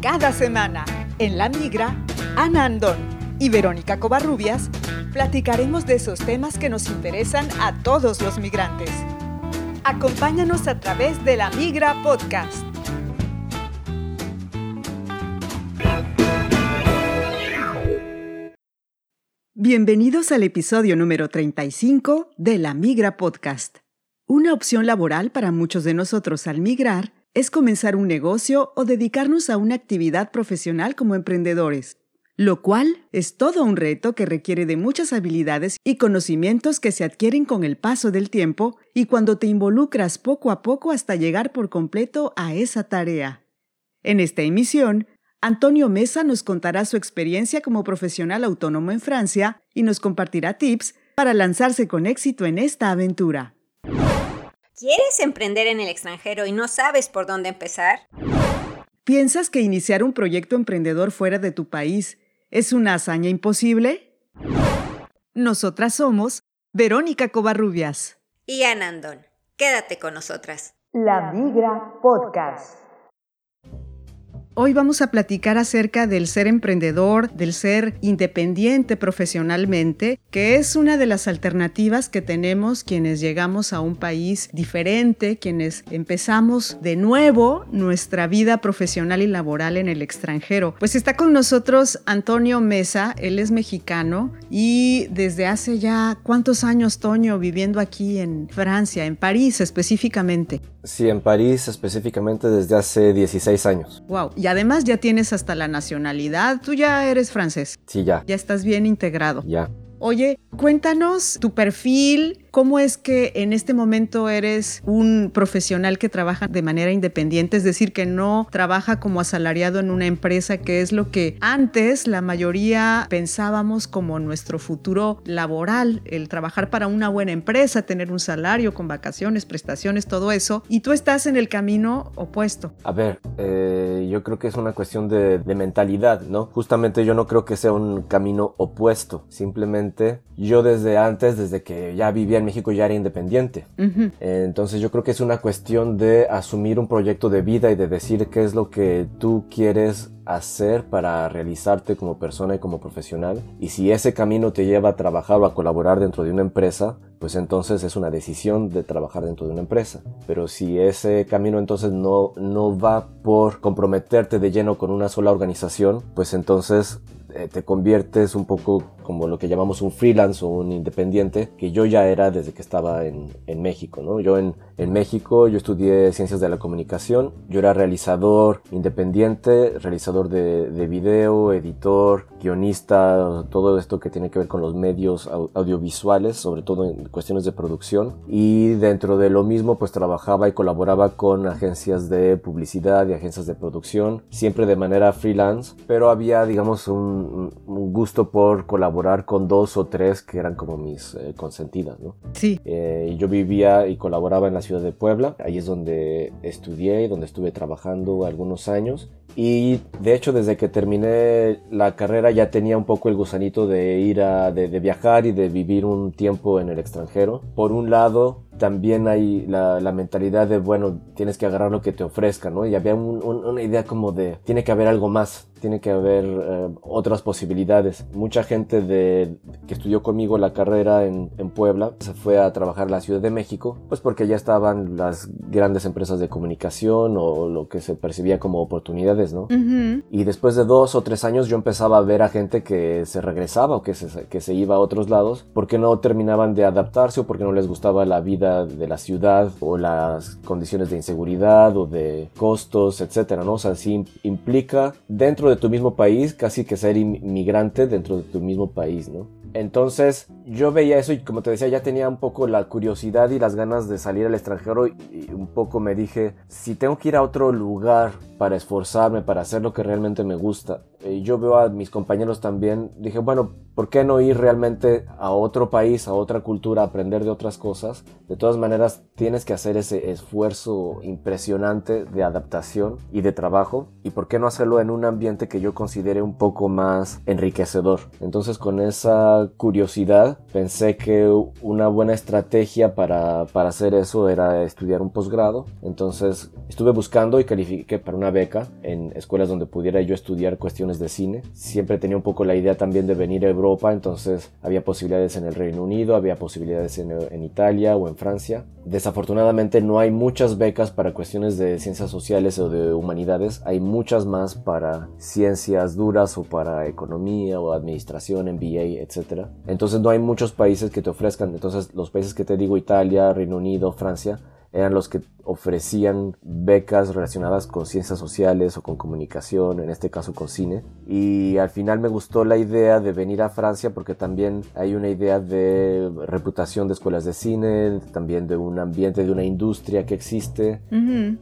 Cada semana, en La Migra, Ana Andón y Verónica Covarrubias platicaremos de esos temas que nos interesan a todos los migrantes. Acompáñanos a través de La Migra Podcast. Bienvenidos al episodio número 35 de La Migra Podcast. Una opción laboral para muchos de nosotros al migrar es comenzar un negocio o dedicarnos a una actividad profesional como emprendedores, lo cual es todo un reto que requiere de muchas habilidades y conocimientos que se adquieren con el paso del tiempo y cuando te involucras poco a poco hasta llegar por completo a esa tarea. En esta emisión, Antonio Mesa nos contará su experiencia como profesional autónomo en Francia y nos compartirá tips para lanzarse con éxito en esta aventura. ¿Quieres emprender en el extranjero y no sabes por dónde empezar? ¿Piensas que iniciar un proyecto emprendedor fuera de tu país es una hazaña imposible? Nosotras somos Verónica Covarrubias y Anandón. Quédate con nosotras. La Migra Podcast. Hoy vamos a platicar acerca del ser emprendedor, del ser independiente profesionalmente, que es una de las alternativas que tenemos quienes llegamos a un país diferente, quienes empezamos de nuevo nuestra vida profesional y laboral en el extranjero. Pues está con nosotros Antonio Mesa, él es mexicano y desde hace ya cuántos años, Toño, viviendo aquí en Francia, en París específicamente. Sí, en París específicamente desde hace 16 años. Wow, y además ya tienes hasta la nacionalidad. Tú ya eres francés. Sí, ya. Ya estás bien integrado. Ya. Oye, cuéntanos tu perfil, cómo es que en este momento eres un profesional que trabaja de manera independiente, es decir, que no trabaja como asalariado en una empresa, que es lo que antes la mayoría pensábamos como nuestro futuro laboral, el trabajar para una buena empresa, tener un salario con vacaciones, prestaciones, todo eso, y tú estás en el camino opuesto. A ver, eh, yo creo que es una cuestión de, de mentalidad, ¿no? Justamente yo no creo que sea un camino opuesto, simplemente yo desde antes, desde que ya vivía en México, ya era independiente. Entonces yo creo que es una cuestión de asumir un proyecto de vida y de decir qué es lo que tú quieres hacer para realizarte como persona y como profesional. Y si ese camino te lleva a trabajar o a colaborar dentro de una empresa, pues entonces es una decisión de trabajar dentro de una empresa. Pero si ese camino entonces no, no va por comprometerte de lleno con una sola organización, pues entonces te conviertes un poco como lo que llamamos un freelance o un independiente, que yo ya era desde que estaba en, en México, ¿no? Yo en, en, México, yo estudié ciencias de la comunicación, yo era realizador independiente, realizador de, de video, editor, guionista, todo esto que tiene que ver con los medios audiovisuales, sobre todo en cuestiones de producción. Y dentro de lo mismo, pues trabajaba y colaboraba con agencias de publicidad y agencias de producción, siempre de manera freelance, pero había, digamos, un, un gusto por colaborar con dos o tres que eran como mis eh, consentidas, ¿no? Sí. Eh, yo vivía y colaboraba en la ciudad de Puebla, ahí es donde estudié y donde estuve trabajando algunos años. Y de hecho desde que terminé la carrera ya tenía un poco el gusanito de ir a, de, viajar y de vivir un tiempo en el extranjero. Por un lado, también hay la, mentalidad de, bueno, tienes que agarrar lo que te ofrezcan, ¿no? Y había un, un, una idea como de, tiene que haber algo más, tiene que haber eh, otras posibilidades. Mucha gente de, que estudió conmigo la carrera en, en, Puebla se fue a trabajar a la Ciudad de México, pues porque ya estaban las grandes empresas de comunicación o lo que se percibía como oportunidades, ¿no? Uh -huh. Y después de dos o tres años yo empezaba a ver a gente que se regresaba o que se, que se iba a otros lados porque no terminaban de adaptarse o porque no les gustaba la vida de la ciudad o las condiciones de inseguridad o de costos, etcétera, ¿no? O sea, sí implica dentro de tu mismo país casi que ser inmigrante dentro de tu mismo país, ¿no? Entonces yo veía eso y como te decía ya tenía un poco la curiosidad y las ganas de salir al extranjero y, y un poco me dije si tengo que ir a otro lugar para esforzarme, para hacer lo que realmente me gusta eh, yo veo a mis compañeros también, dije, bueno, ¿por qué no ir realmente a otro país, a otra cultura, aprender de otras cosas? De todas maneras, tienes que hacer ese esfuerzo impresionante de adaptación y de trabajo. ¿Y por qué no hacerlo en un ambiente que yo considere un poco más enriquecedor? Entonces, con esa curiosidad, pensé que una buena estrategia para, para hacer eso era estudiar un posgrado. Entonces, estuve buscando y califiqué para una beca en escuelas donde pudiera yo estudiar cuestiones de cine. Siempre tenía un poco la idea también de venir a Europa, entonces había posibilidades en el Reino Unido, había posibilidades en, en Italia o en Francia. Desafortunadamente no hay muchas becas para cuestiones de ciencias sociales o de humanidades, hay muchas más para ciencias duras o para economía o administración, MBA, etc. Entonces no hay muchos países que te ofrezcan, entonces los países que te digo, Italia, Reino Unido, Francia, eran los que ofrecían becas relacionadas con ciencias sociales o con comunicación, en este caso con cine. Y al final me gustó la idea de venir a Francia porque también hay una idea de reputación de escuelas de cine, también de un ambiente, de una industria que existe.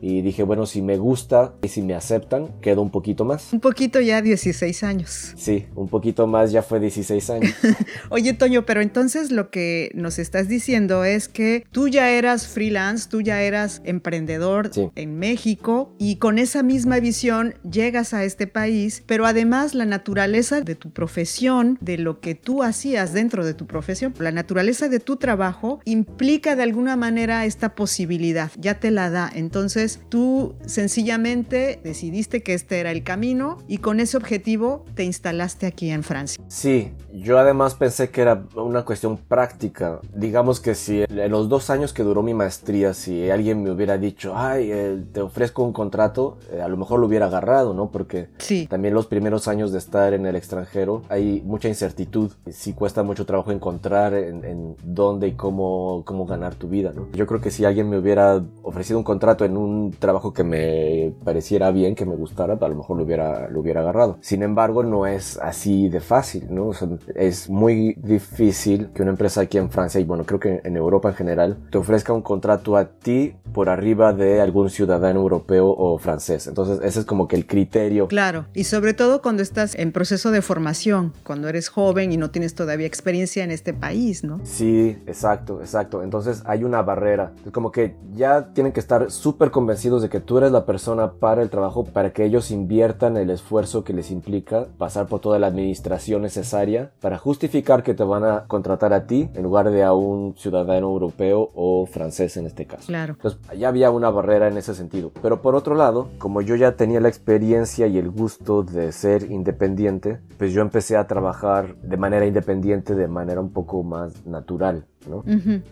Y dije, bueno, si me gusta y si me aceptan, quedo un poquito más. Un poquito ya 16 años. Sí, un poquito más ya fue 16 años. Oye, Toño, pero entonces lo que nos estás diciendo es que tú ya eras freelance, tú ya eras emprendedor en México y con esa misma visión llegas a este país, pero además la naturaleza de tu profesión, de lo que tú hacías dentro de tu profesión, la naturaleza de tu trabajo implica de alguna manera esta posibilidad, ya te la da. Entonces tú sencillamente decidiste que este era el camino y con ese objetivo te instalaste aquí en Francia. Sí, yo además pensé que era una cuestión práctica. Digamos que si en los dos años que duró mi maestría, si alguien me hubiera dicho, ay, eh, te ofrezco un contrato, eh, a lo mejor lo hubiera agarrado, ¿no? Porque también los primeros años de estar en el extranjero hay mucha incertidumbre. Sí cuesta mucho trabajo encontrar en, dónde y cómo, cómo ganar tu vida, ¿no? Yo creo que si alguien me hubiera ofrecido un contrato en un trabajo que me pareciera bien, que me gustara, a lo mejor lo hubiera, lo hubiera agarrado. Sin embargo, no es así de fácil, ¿no? Es muy difícil que una empresa aquí en Francia, y bueno, creo que en Europa en general, te ofrezca un contrato a ti por arriba de algún ciudadano europeo o francés. Entonces, ese es como que el criterio. Claro, y sobre todo cuando estás en proceso de formación, cuando eres joven y no tienes todavía experiencia en este país, ¿no? Sí, exacto, exacto. Entonces, hay una barrera. Es como que ya tienen que estar súper convencidos de que tú eres la persona para el trabajo, para que ellos inviertan el esfuerzo que les implica pasar por toda la administración necesaria para justificar que te van a contratar a ti en lugar de a un ciudadano europeo o francés en este caso. Claro. Entonces, ya había una barrera en ese sentido. Pero por otro lado, como yo ya tenía la experiencia y el gusto de ser independiente, pues yo empecé a trabajar de manera independiente, de manera un poco más natural. ¿No?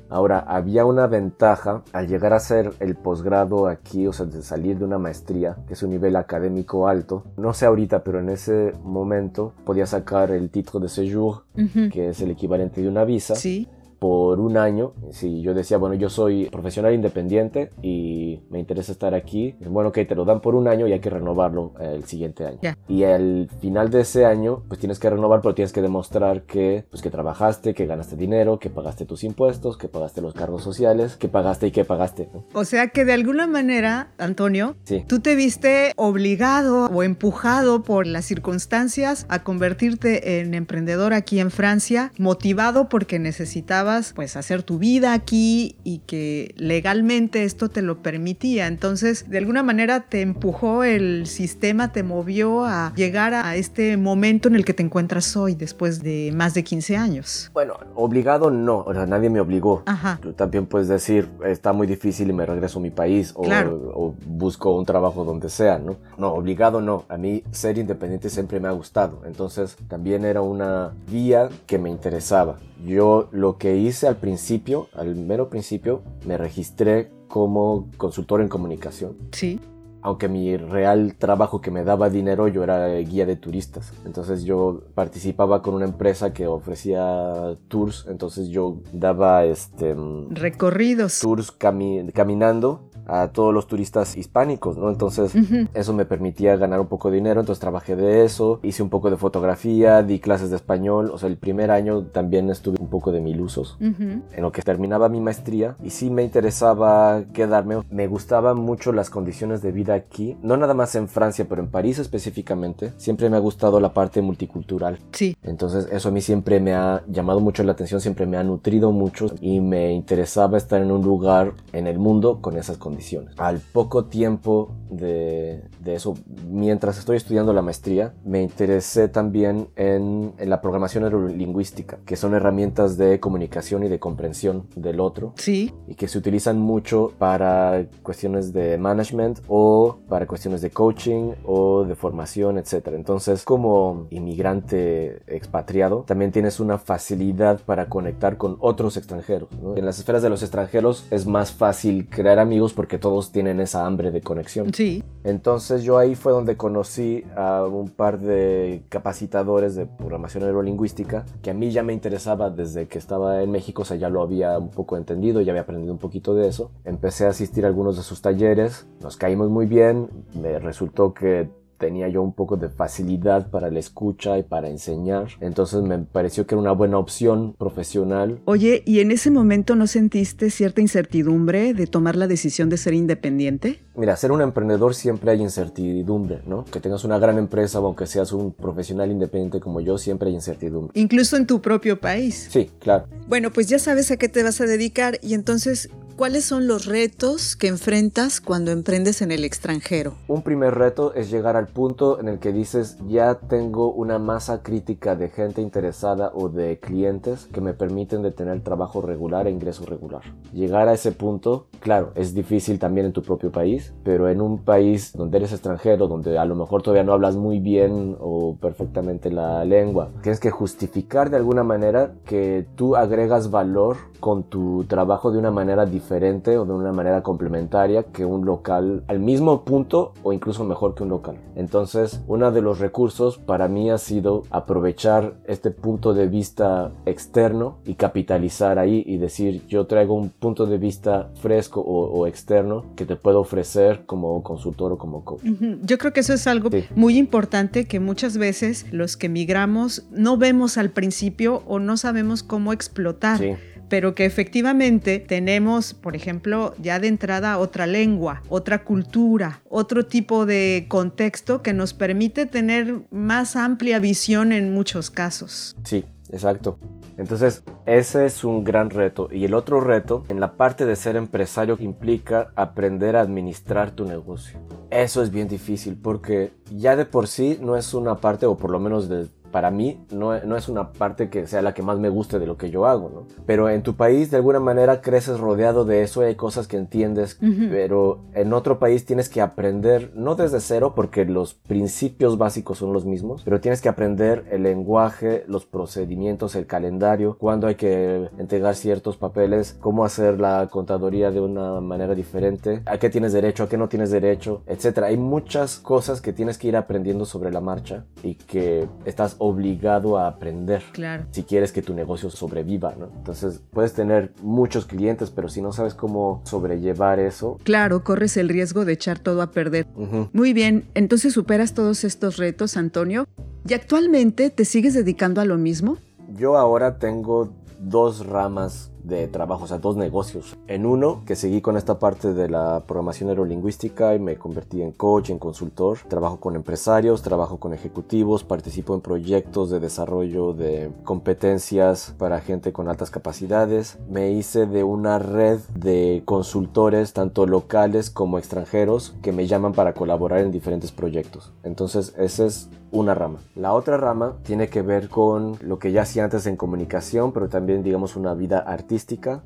Ahora, había una ventaja al llegar a hacer el posgrado aquí, o sea, de salir de una maestría, que es un nivel académico alto. No sé ahorita, pero en ese momento podía sacar el título de séjour, que es el equivalente de una visa. Sí por un año. Si yo decía, bueno, yo soy profesional independiente y me interesa estar aquí, bueno, ok, te lo dan por un año y hay que renovarlo el siguiente año. Y al final de ese año, pues tienes que renovar, pero tienes que demostrar que, pues, que trabajaste, que ganaste dinero, que pagaste tus impuestos, que pagaste los cargos sociales, que pagaste y que pagaste. O sea que de alguna manera, Antonio, tú te viste obligado o empujado por las circunstancias a convertirte en emprendedor aquí en Francia, motivado porque necesitabas pues hacer tu vida aquí y que legalmente esto te lo permitía. Entonces, de alguna manera te empujó el sistema, te movió a llegar a este momento en el que te encuentras hoy después de más de 15 años. Bueno, obligado no, o sea, nadie me obligó. Ajá. Tú también puedes decir, está muy difícil y me regreso a mi país o, o busco un trabajo donde sea, ¿no? No, obligado no. A mí ser independiente siempre me ha gustado. Entonces, también era una vía que me interesaba. Yo lo que hice al principio, al mero principio, me registré como consultor en comunicación. Sí. Aunque mi real trabajo que me daba dinero yo era guía de turistas. Entonces yo participaba con una empresa que ofrecía tours. Entonces yo daba este... Recorridos. Tours caminando a todos los turistas hispánicos, ¿no? Entonces eso me permitía ganar un poco de dinero, entonces trabajé de eso, hice un poco de fotografía, di clases de español, o sea, el primer año también estuve un poco de mil usos, en lo que terminaba mi maestría y sí me interesaba quedarme, me gustaban mucho las condiciones de vida aquí, no nada más en Francia, pero en París específicamente, siempre me ha gustado la parte multicultural. Sí. Entonces eso a mí siempre me ha llamado mucho la atención, siempre me ha nutrido mucho y me interesaba estar en un lugar en el mundo con esas condiciones. Al poco tiempo de, de eso, mientras estoy estudiando la maestría, me interesé también en, en la programación neurolingüística, que son herramientas de comunicación y de comprensión del otro. Sí. Y que se utilizan mucho para cuestiones de management o para cuestiones de coaching o de formación, etc. Entonces, como inmigrante expatriado, también tienes una facilidad para conectar con otros extranjeros. ¿no? En las esferas de los extranjeros es más fácil crear amigos porque todos tienen esa hambre de conexión. Sí. Entonces yo ahí fue donde conocí a un par de capacitadores de programación neurolingüística que a mí ya me interesaba desde que estaba en México, o sea, ya lo había un poco entendido, ya había aprendido un poquito de eso. Empecé a asistir a algunos de sus talleres, nos caímos muy bien, me resultó que tenía yo un poco de facilidad para la escucha y para enseñar. Entonces me pareció que era una buena opción profesional. Oye, ¿y en ese momento no sentiste cierta incertidumbre de tomar la decisión de ser independiente? Mira, ser un emprendedor siempre hay incertidumbre, ¿no? Que tengas una gran empresa o aunque seas un profesional independiente como yo, siempre hay incertidumbre. Incluso en tu propio país. Sí, claro. Bueno, pues ya sabes a qué te vas a dedicar y entonces, ¿cuáles son los retos que enfrentas cuando emprendes en el extranjero? Un primer reto es llegar al punto en el que dices, ya tengo una masa crítica de gente interesada o de clientes que me permiten de tener trabajo regular e ingreso regular. Llegar a ese punto, claro, es difícil también en tu propio país, pero en un país donde eres extranjero, donde a lo mejor todavía no hablas muy bien o perfectamente la lengua, tienes que justificar de alguna manera que tú agregas valor con tu trabajo de una manera diferente o de una manera complementaria que un local al mismo punto o incluso mejor que un local. Entonces, uno de los recursos para mí ha sido aprovechar este punto de vista externo y capitalizar ahí y decir, yo traigo un punto de vista fresco o, o externo que te puedo ofrecer como consultor o como coach. Yo creo que eso es algo Sí. muy importante que muchas veces los que migramos no vemos al principio o no sabemos cómo explotar. Sí. Pero que efectivamente tenemos, por ejemplo, ya de entrada otra lengua, otra cultura, otro tipo de contexto que nos permite tener más amplia visión en muchos casos. Sí, exacto. Entonces, ese es un gran reto. Y el otro reto, en la parte de ser empresario, implica aprender a administrar tu negocio. Eso es bien difícil porque ya de por sí no es una parte, o por lo menos de, para mí, no, no es una parte que sea la que más me guste de lo que yo hago, ¿no? Pero en tu país, de alguna manera, creces rodeado de eso y hay cosas que entiendes, Ujú. pero en otro país tienes que aprender, no desde cero, porque los principios básicos son los mismos, pero tienes que aprender el lenguaje, los procedimientos, el calendario, cuándo hay que entregar ciertos papeles, cómo hacer la contaduría de una manera diferente, a qué tienes derecho, a qué no tienes derecho, etcétera. Hay muchas cosas que tienes que ir aprendiendo sobre la marcha y que estás obligado a aprender Claro. si quieres que tu negocio sobreviva, ¿no? Entonces puedes tener muchos clientes, pero si no sabes cómo sobrellevar eso, Claro, corres el riesgo de echar todo a perder. Muy bien, entonces superas todos estos retos, Antonio. ¿Y actualmente te sigues dedicando a lo mismo? yo ahora tengo dos ramas de trabajo, o sea, dos negocios. En uno, que seguí con esta parte de la programación neurolingüística y me convertí en coach, en consultor. Trabajo con empresarios, trabajo con ejecutivos, participo en proyectos de desarrollo de competencias para gente con altas capacidades. Me hice de una red de consultores, tanto locales como extranjeros, que me llaman para colaborar en diferentes proyectos. Entonces, esa es una rama. La otra rama tiene que ver con lo que ya hacía antes en comunicación, pero también digamos una vida artística.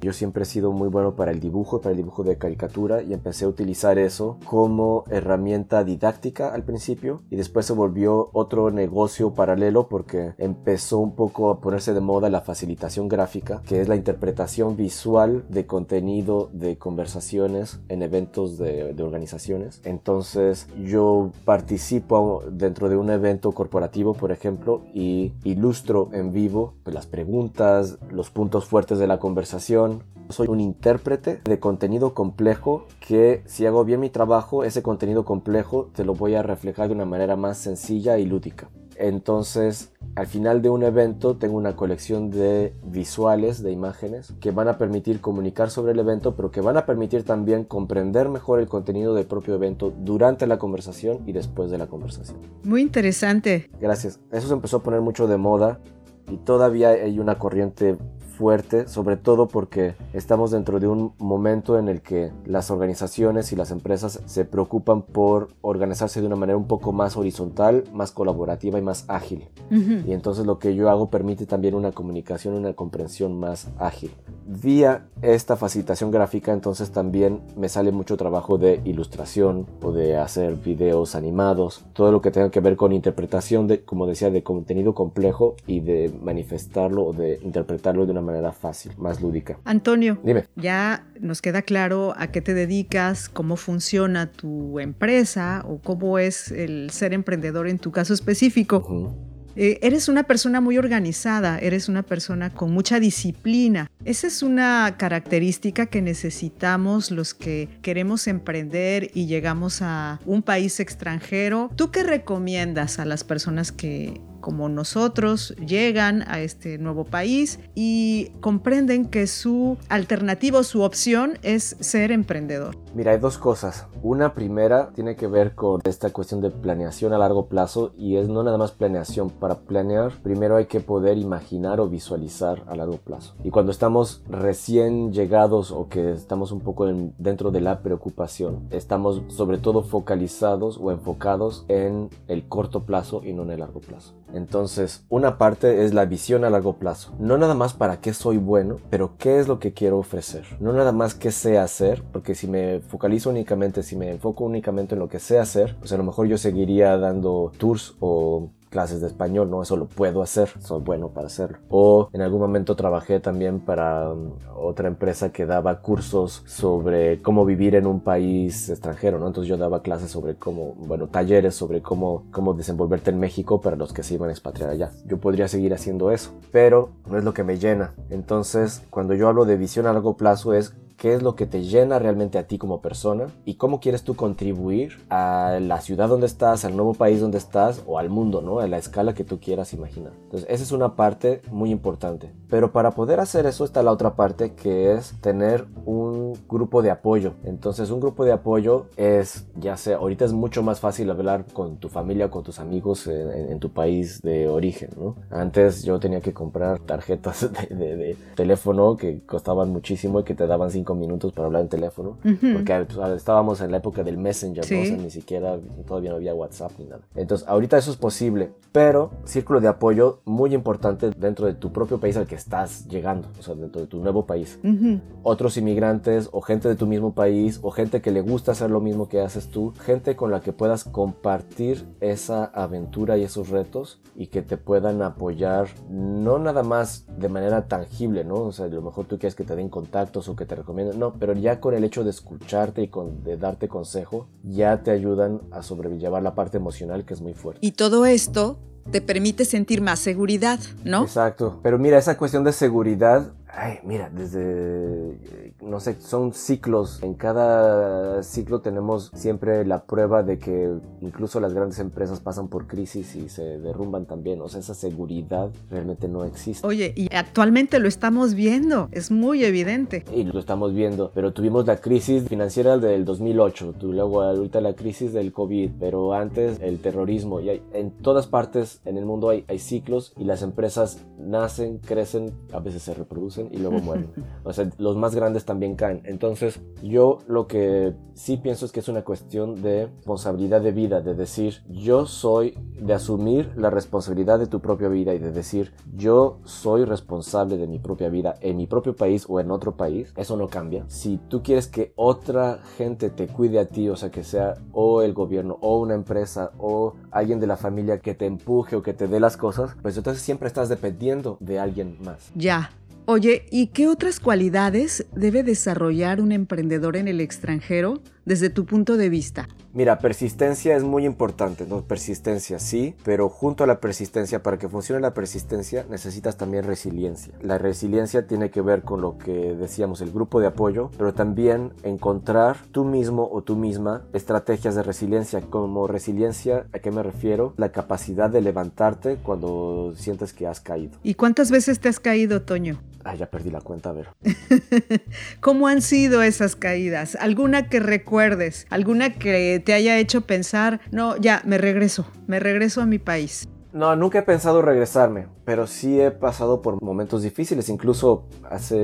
Yo siempre he sido muy bueno para el dibujo, para el dibujo de caricatura y empecé a utilizar eso como herramienta didáctica al principio y después se volvió otro negocio paralelo porque empezó un poco a ponerse de moda la facilitación gráfica, que es la interpretación visual de contenido de conversaciones en eventos de, de organizaciones. Entonces yo participo dentro de un evento corporativo, por ejemplo, y ilustro en vivo pues, las preguntas, los puntos fuertes de la conversación. Soy un intérprete de contenido complejo que si hago bien mi trabajo, ese contenido complejo te lo voy a reflejar de una manera más sencilla y lúdica. Entonces, al final de un evento tengo una colección de visuales, de imágenes, que van a permitir comunicar sobre el evento, pero que van a permitir también comprender mejor el contenido del propio evento durante la conversación y después de la conversación. Muy interesante. Gracias. Eso se empezó a poner mucho de moda y todavía hay una corriente fuerte, sobre todo porque estamos dentro de un momento en el que las organizaciones y las empresas se preocupan por organizarse de una manera un poco más horizontal, más colaborativa y más ágil. Y entonces lo que yo hago permite también una comunicación, una comprensión más ágil. Vía esta facilitación gráfica, entonces también me sale mucho trabajo de ilustración o de hacer videos animados, todo lo que tenga que ver con interpretación de, como decía, de contenido complejo y de manifestarlo o de interpretarlo de una manera fácil, más lúdica. Antonio, Dime. ya nos queda claro a qué te dedicas, cómo funciona tu empresa o cómo es el ser emprendedor en tu caso específico. Eh, eres una persona muy organizada, eres una persona con mucha disciplina. Esa es una característica que necesitamos los que queremos emprender y llegamos a un país extranjero. ¿Tú qué recomiendas a las personas que como nosotros llegan a este nuevo país y comprenden que su alternativa o su opción es ser emprendedor? Mira, hay dos cosas. Una primera tiene que ver con esta cuestión de planeación a largo plazo y es no nada más planeación. Para planear, primero hay que poder imaginar o visualizar a largo plazo. Y cuando estamos recién llegados o que estamos un poco en- dentro de la preocupación, estamos sobre todo focalizados o enfocados en el corto plazo y no en el largo plazo. Entonces, una parte es la visión a largo plazo. No nada más para qué soy bueno, pero qué es lo que quiero ofrecer. No nada más qué sé hacer, porque si me focalizo únicamente, si me enfoco únicamente en lo que sé hacer, pues a lo mejor yo seguiría dando tours o clases de español, ¿no? Eso lo puedo hacer, soy bueno para hacerlo. O en algún momento trabajé también para um, otra empresa que daba cursos sobre cómo vivir en un país extranjero, ¿no? Entonces yo daba clases sobre cómo, bueno, talleres sobre cómo, cómo desenvolverte en México para los que se iban a expatriar allá. Yo podría seguir haciendo eso, pero no es lo que me llena. Entonces, cuando yo hablo de visión a largo plazo es qué es lo que te llena realmente a ti como persona y cómo quieres tú contribuir a la ciudad donde estás, al nuevo país donde estás o al mundo, ¿no? A la escala que tú quieras imaginar. Entonces, esa es una parte muy importante. Pero para poder hacer eso está la otra parte que es tener un grupo de apoyo. Entonces, un grupo de apoyo es, ya sea, ahorita es mucho más fácil hablar con tu familia, con tus amigos en, en- en tu país de origen, ¿no? Antes yo tenía que comprar tarjetas de, de- de teléfono que costaban muchísimo y que te daban cinco minutos para hablar en teléfono. Ujú. Porque pues, estábamos en la época del Messenger, ¿no? Sí. O sea, ni siquiera, todavía no había WhatsApp ni nada. Entonces, ahorita eso es posible, pero círculo de apoyo muy importante dentro de tu propio país al que estás llegando, o sea, dentro de tu nuevo país. Ujú. Otros inmigrantes o gente de tu mismo país o gente que le gusta hacer lo mismo que haces tú, gente con la que puedas compartir esa aventura y esos retos y que te puedan apoyar no nada más de manera tangible, ¿no? O sea, a lo mejor tú quieres que te den contactos o que te recomienden, no, pero ya con el hecho de escucharte y con, de darte consejo, ya te ayudan a sobrellevar la parte emocional que es muy fuerte. Y todo esto te permite sentir más seguridad, ¿no? Exacto. Pero mira, esa cuestión de seguridad, ay, mira, desde, no sé, son ciclos. En cada ciclo tenemos siempre la prueba de que incluso las grandes empresas pasan por crisis y se derrumban también. O sea, esa seguridad realmente no existe. Oye, y actualmente lo estamos viendo, es muy evidente. Y lo estamos viendo, pero tuvimos la crisis financiera del 2008, tu- luego ahorita la crisis del COVID, pero antes el terrorismo. Y hay- en todas partes en el mundo hay, hay ciclos y las empresas nacen, crecen, a veces se reproducen y luego mueren. O sea, los más grandes también caen. Entonces, yo lo que sí pienso es que es una cuestión de responsabilidad de vida, de decir, yo soy, de asumir la responsabilidad de tu propia vida y de decir, yo soy responsable de mi propia vida en mi propio país o en otro país. Eso no cambia. Si tú quieres que otra gente te cuide a ti, o sea, que sea o el gobierno o una empresa o alguien de la familia que te empuje o que te dé las cosas, pues entonces siempre estás dependiendo de alguien más. Ya. Oye, ¿y qué otras cualidades debe desarrollar un emprendedor en el extranjero desde tu punto de vista? Mira, persistencia es muy importante, ¿no? Persistencia sí, pero junto a la persistencia, para que funcione la persistencia, necesitas también resiliencia. La resiliencia tiene que ver con lo que decíamos, el grupo de apoyo, pero también encontrar tú mismo o tú misma estrategias de resiliencia. Como resiliencia, ¿a qué me refiero? La capacidad de levantarte cuando sientes que has caído. ¿Y cuántas veces te has caído, Toño? Ah, ya perdí la cuenta, a ver. ¿Cómo han sido esas caídas? ¿Alguna que recuerdes? ¿Alguna que te haya hecho pensar, no, ya, me regreso, me regreso a mi país? No, nunca he pensado regresarme, pero sí he pasado por momentos difíciles. Incluso hace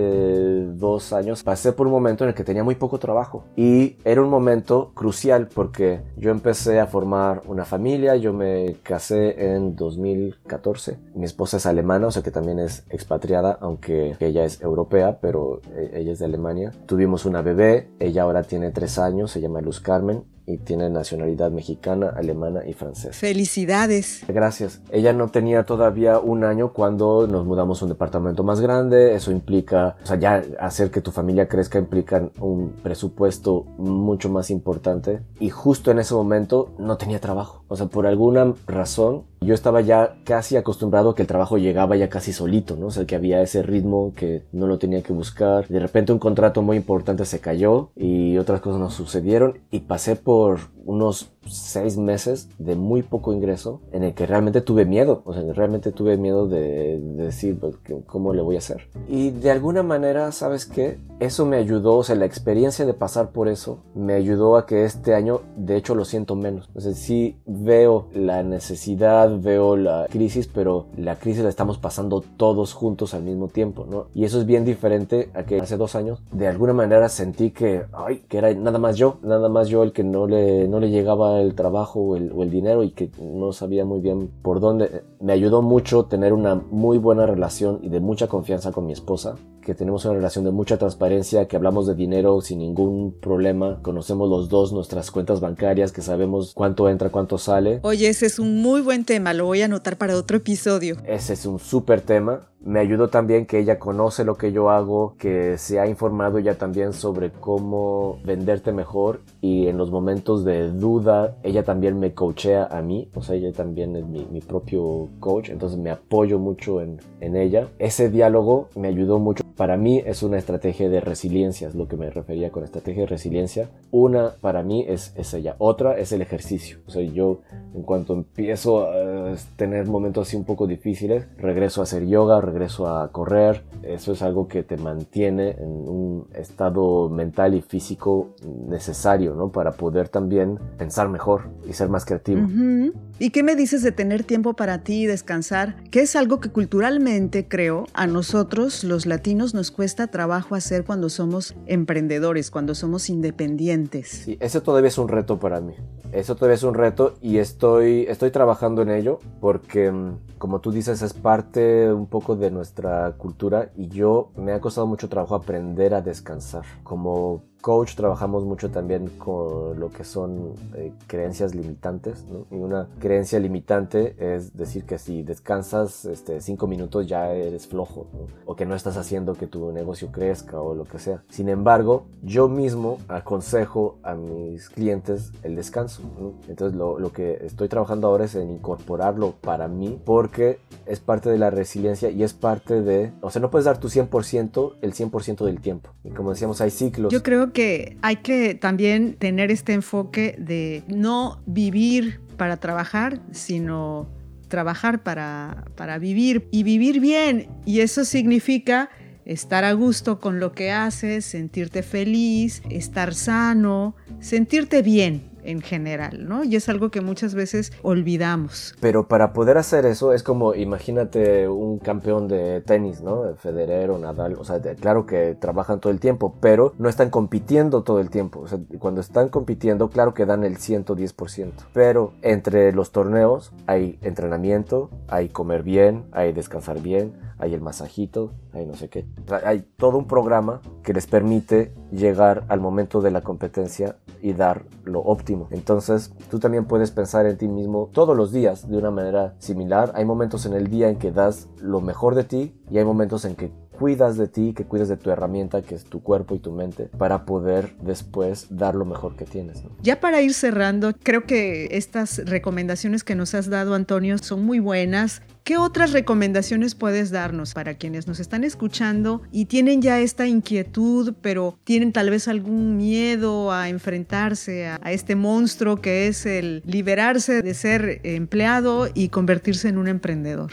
dos años pasé por un momento en el que tenía muy poco trabajo y era un momento crucial porque yo empecé a formar una familia, yo me casé en 2014. Mi esposa es alemana, o sea que también es expatriada, aunque ella es europea, pero eh, ella es de Alemania. Tuvimos una bebé, ella ahora tiene tres años, se llama Luz Carmen y tiene nacionalidad mexicana, alemana y francesa. Felicidades. Gracias. Ella no tenía todavía un año cuando nos mudamos a un departamento más grande. Eso implica, o sea, ya hacer que tu familia crezca implica un presupuesto mucho más importante. Y justo en ese momento no tenía trabajo. O sea, por alguna razón yo estaba ya casi acostumbrado a que el trabajo llegaba ya casi solito, ¿no? O sea, que había ese ritmo que no lo tenía que buscar. De repente un contrato muy importante se cayó y otras cosas nos sucedieron y pasé por unos seis meses de muy poco ingreso en el que realmente tuve miedo, o sea, realmente tuve miedo de, decir pues, cómo le voy a hacer. Y de alguna manera, ¿sabes qué? Eso me ayudó, o sea, la experiencia de pasar por eso me ayudó a que este año, de hecho, lo siento menos. O sea, sí veo la necesidad, veo la crisis, pero la crisis la estamos pasando todos juntos al mismo tiempo, ¿no? Y eso es bien diferente a que hace dos años, de alguna manera sentí que, ay, que era nada más yo, nada más yo el que no le, no le llegaba el trabajo o el, o el dinero y que no sabía muy bien por dónde. Me ayudó mucho tener una muy buena relación y de mucha confianza con mi esposa, que tenemos una relación de mucha transparencia, que hablamos de dinero sin ningún problema, conocemos los dos nuestras cuentas bancarias, que sabemos cuánto entra, cuánto sale. Oye, ese es un muy buen tema, lo voy a anotar para otro episodio. Ese es un súper tema me ayudó también que ella conoce lo que yo hago, que se ha informado ya también sobre cómo venderte mejor y en los momentos de duda ella también me coachea a mí, o sea, ella también es mi, propio coach, entonces me apoyo mucho en, ella. Ese diálogo me ayudó mucho. Para mí es una estrategia de resiliencia, es lo que me refería con estrategia de resiliencia. Una para mí es, es ella, otra es el ejercicio. O sea, yo en cuanto empiezo a tener momentos así un poco difíciles, regreso a hacer yoga, regreso a correr. Eso es algo que te mantiene en un estado mental y físico necesario, ¿no? Para poder también pensar mejor y ser más creativo. Uh -huh. ¿Y qué me dices de tener tiempo para ti y descansar? Que es algo que culturalmente, creo, a nosotros los latinos nos cuesta trabajo hacer cuando somos emprendedores, cuando somos independientes. Sí, ese todavía es un reto para mí. Eso todavía es un reto y estoy, estoy trabajando en ello porque, como tú dices, es parte un poco de nuestra cultura y yo me ha costado mucho trabajo aprender a descansar. Como coach trabajamos mucho también con lo que son eh, creencias limitantes, ¿no? Y una creencia limitante es decir que si descansas este, cinco minutos ya eres flojo, ¿no? O que no estás haciendo que tu negocio crezca o lo que sea. Sin embargo, yo mismo aconsejo a mis clientes el descanso, ¿no? Entonces lo, lo que estoy trabajando ahora es en incorporarlo para mí porque es parte de la resiliencia y es parte de, o sea, no puedes dar tu 100% el 100% del tiempo. Y como decíamos, hay ciclos. Yo creo que hay que también tener este enfoque de no vivir para trabajar, sino trabajar para, para vivir y vivir bien. Y eso significa estar a gusto con lo que haces, sentirte feliz, estar sano, sentirte bien en general, ¿no? Y es algo que muchas veces olvidamos. Pero para poder hacer eso es como, imagínate un campeón de tenis, ¿no? Federer o Nadal, o sea, claro que trabajan todo el tiempo, pero no están compitiendo todo el tiempo. O sea, cuando están compitiendo, claro que dan el 110%. Pero entre los torneos hay entrenamiento, hay comer bien, hay descansar bien, hay el masajito, hay no sé qué. Hay todo un programa que les permite llegar al momento de la competencia y dar lo óptimo. Entonces, tú también puedes pensar en ti mismo todos los días de una manera similar. Hay momentos en el día en que das lo mejor de ti y hay momentos en que cuidas de ti, que cuidas de tu herramienta, que es tu cuerpo y tu mente, para poder después dar lo mejor que tienes. Ya para ir cerrando, creo que estas recomendaciones que nos has dado, Antonio, son muy buenas. ¿Qué otras recomendaciones puedes darnos para quienes nos están escuchando y tienen ya esta inquietud, pero tienen tal vez algún miedo a enfrentarse a, a, este monstruo que es el liberarse de ser empleado y convertirse en un emprendedor?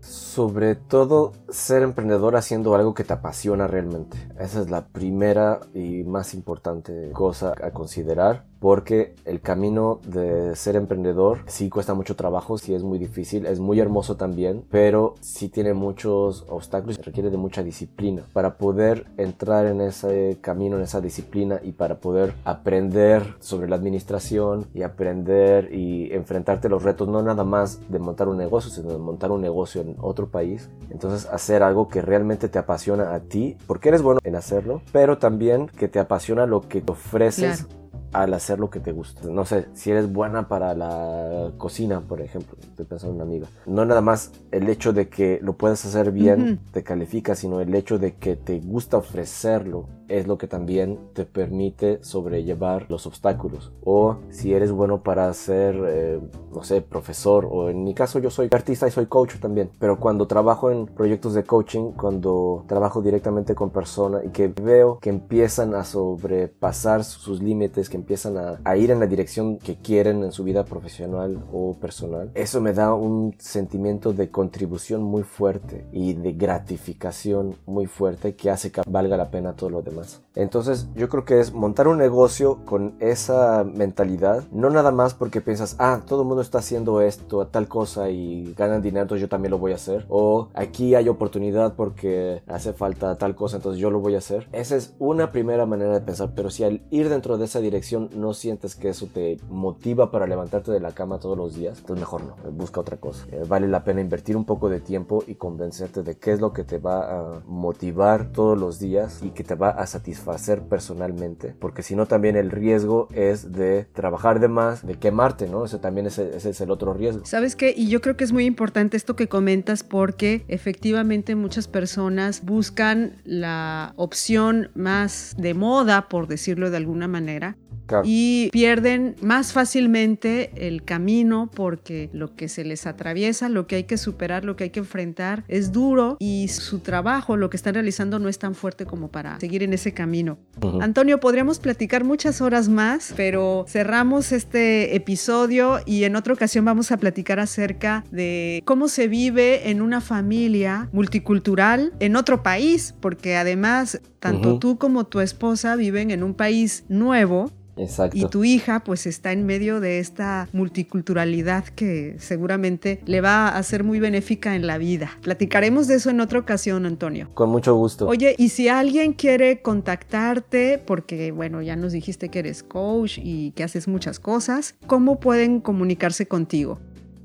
Sobre todo ser emprendedor haciendo algo que te apasiona realmente. Esa es la primera y más importante cosa a considerar porque el camino de ser emprendedor sí cuesta mucho trabajo, sí es muy difícil, es muy hermoso también, pero sí tiene muchos obstáculos requiere de mucha disciplina. Para poder entrar en ese camino, en esa disciplina y para poder aprender sobre la administración y aprender y enfrentarte a los retos, no nada más de montar un negocio, sino de montar un negocio en otro país. Entonces hacer algo que realmente te apasiona a ti, porque eres bueno en hacerlo, pero también que te apasiona lo que te ofreces. Al hacer lo que te gusta. No sé, si eres buena para la cocina, por ejemplo, estoy pensando en una amiga. No nada más el hecho de que lo puedas hacer bien te califica, sino el hecho de que te gusta ofrecerlo es lo que también te permite sobrellevar los obstáculos. O si eres bueno para ser, eh, no sé, profesor, o en mi caso yo soy artista y soy coach también, pero cuando trabajo en proyectos de coaching, cuando trabajo directamente con personas y que veo que empiezan a sobrepasar sus límites, que empiezan a, a ir en la dirección que quieren en su vida profesional o personal, eso me da un sentimiento de contribución muy fuerte y de gratificación muy fuerte que hace que valga la pena todo lo demás. Entonces yo creo que es montar un negocio con esa mentalidad, no nada más porque piensas, ah, todo el mundo está haciendo esto, tal cosa y ganan dinero, entonces yo también lo voy a hacer. O aquí hay oportunidad porque hace falta tal cosa, entonces yo lo voy a hacer. Esa es una primera manera de pensar, pero si al ir dentro de esa dirección no sientes que eso te motiva para levantarte de la cama todos los días, entonces mejor no, busca otra cosa. Eh, vale la pena invertir un poco de tiempo y convencerte de qué es lo que te va a motivar todos los días y que te va a satisfacer personalmente, porque si no también el riesgo es de trabajar de más, de quemarte, ¿no? Ese también es, ese es el otro riesgo. ¿Sabes qué? Y yo creo que es muy importante esto que comentas porque efectivamente muchas personas buscan la opción más de moda, por decirlo de alguna manera, y pierden más fácilmente el camino porque lo que se les atraviesa, lo que hay que superar, lo que hay que enfrentar es duro y su trabajo, lo que están realizando no es tan fuerte como para seguir en ese camino. Antonio, podríamos platicar muchas horas más, pero cerramos este episodio y en otra ocasión vamos a platicar acerca de cómo se vive en una familia multicultural en otro país, porque además tanto tú como tu esposa viven en un país nuevo Exacto. Y tu hija pues está en medio de esta multiculturalidad que seguramente le va a ser muy benéfica en la vida. Platicaremos de eso en otra ocasión, Antonio. Con mucho gusto. Oye, y si alguien quiere contactarte, porque bueno, ya nos dijiste que eres coach y que haces muchas cosas, ¿cómo pueden comunicarse contigo?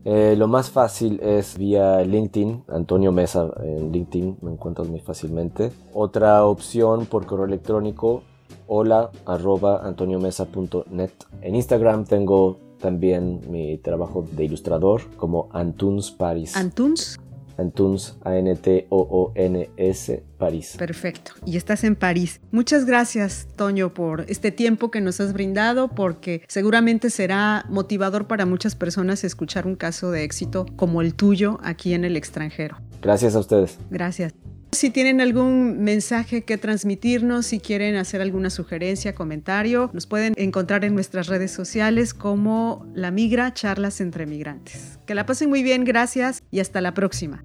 Eh, lo más fácil es vía LinkedIn, Antonio Mesa en LinkedIn, me encuentras muy fácilmente. Otra opción por correo electrónico, hola arroba antoniomesa.net. En Instagram tengo también mi trabajo de ilustrador como Antuns Paris. ¿Antuns? Antuns, A-N-T-O-O-N-S, París. Perfecto. Y estás en París. Muchas gracias, Toño, por este tiempo que nos has brindado, porque seguramente será motivador para muchas personas escuchar un caso de éxito como el tuyo aquí en el extranjero. Gracias a ustedes. Gracias. Si tienen algún mensaje que transmitirnos, si quieren hacer alguna sugerencia, comentario, nos pueden encontrar en nuestras redes sociales como La Migra Charlas entre Migrantes. Que la pasen muy bien, gracias y hasta la próxima.